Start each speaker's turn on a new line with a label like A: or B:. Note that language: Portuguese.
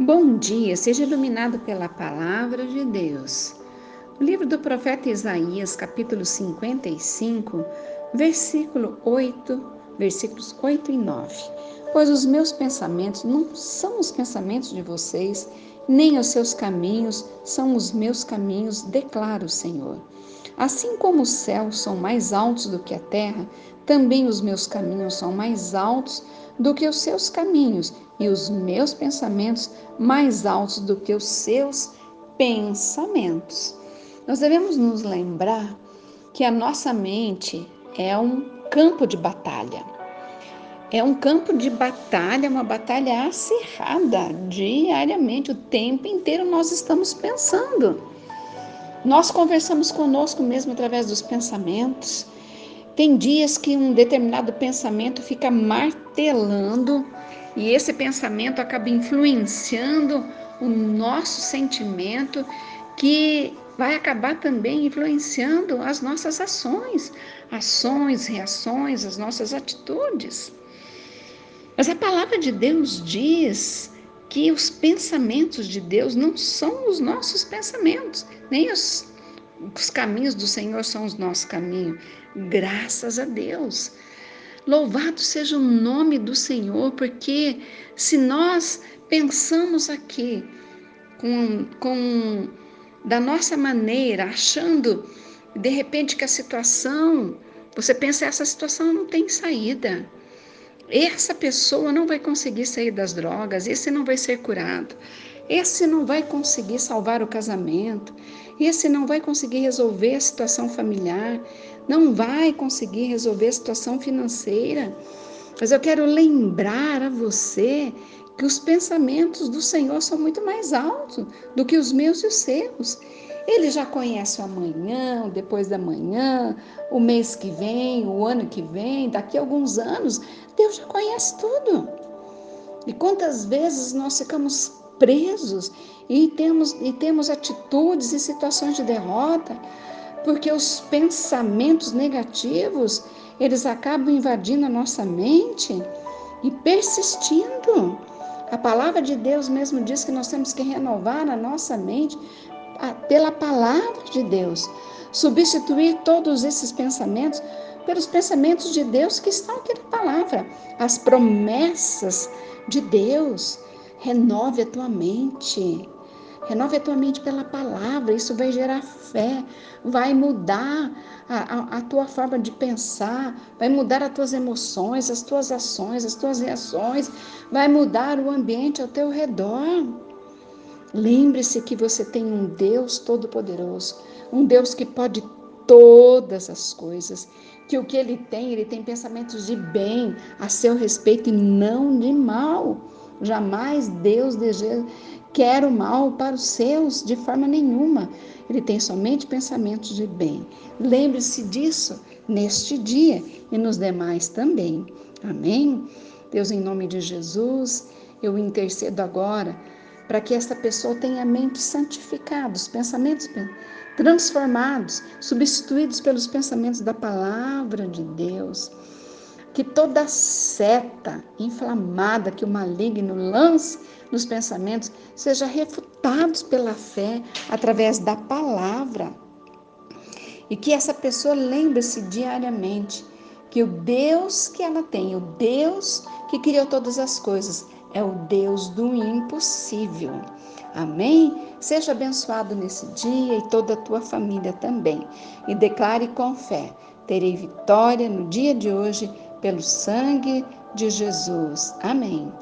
A: Bom dia, seja iluminado pela palavra de Deus. O livro do profeta Isaías, capítulo 55, versículo 8, versículos 8 e 9. Pois os meus pensamentos não são os pensamentos de vocês, nem os seus caminhos são os meus caminhos, declara o Senhor. Assim como os céus são mais altos do que a terra, também os meus caminhos são mais altos do que os seus caminhos, e os meus pensamentos mais altos do que os seus pensamentos. Nós devemos nos lembrar que a nossa mente é um campo de batalha. É um campo de batalha, uma batalha acirrada diariamente, o tempo inteiro nós estamos pensando. Nós conversamos conosco mesmo através dos pensamentos. Tem dias que um determinado pensamento fica martelando e esse pensamento acaba influenciando o nosso sentimento, que vai acabar também influenciando as nossas ações, ações, reações, as nossas atitudes. Mas a palavra de Deus diz que os pensamentos de Deus não são os nossos pensamentos, nem os os caminhos do Senhor são os nossos caminhos. Graças a Deus. Louvado seja o nome do Senhor, porque se nós pensamos aqui com, com da nossa maneira, achando de repente que a situação, você pensa essa situação não tem saída. Essa pessoa não vai conseguir sair das drogas, esse não vai ser curado. Esse não vai conseguir salvar o casamento, esse não vai conseguir resolver a situação familiar, não vai conseguir resolver a situação financeira. Mas eu quero lembrar a você que os pensamentos do Senhor são muito mais altos do que os meus e os seus. Ele já conhece o amanhã, o depois da manhã, o mês que vem, o ano que vem, daqui a alguns anos. Deus já conhece tudo. E quantas vezes nós ficamos presos e temos, e temos atitudes e situações de derrota, porque os pensamentos negativos, eles acabam invadindo a nossa mente e persistindo. A palavra de Deus mesmo diz que nós temos que renovar a nossa mente pela palavra de Deus, substituir todos esses pensamentos pelos pensamentos de Deus que estão aqui na palavra, as promessas de Deus. Renove a tua mente. Renove a tua mente pela palavra, isso vai gerar fé, vai mudar a, a, a, tua forma de pensar, vai mudar as tuas emoções, as tuas ações, as tuas reações, vai mudar o ambiente ao teu redor. Lembre-se que você tem um Deus todo-poderoso, um Deus que pode todas as coisas, que o que ele tem, ele tem pensamentos de bem a seu respeito e não de mal. Jamais Deus deseja, quer o mal para os seus de forma nenhuma. Ele tem somente pensamentos de bem. Lembre-se disso neste dia e nos demais também. Amém? Deus, em nome de Jesus, eu intercedo agora para que esta pessoa tenha a mente santificada, os pensamentos transformados, substituídos pelos pensamentos da palavra de Deus que toda seta inflamada que o maligno lance nos pensamentos seja refutados pela fé através da palavra. E que essa pessoa lembre-se diariamente que o Deus que ela tem, o Deus que criou todas as coisas, é o Deus do impossível. Amém? Seja abençoado nesse dia e toda a tua família também. E declare com fé: terei vitória no dia de hoje pelo sangue de Jesus. Amém.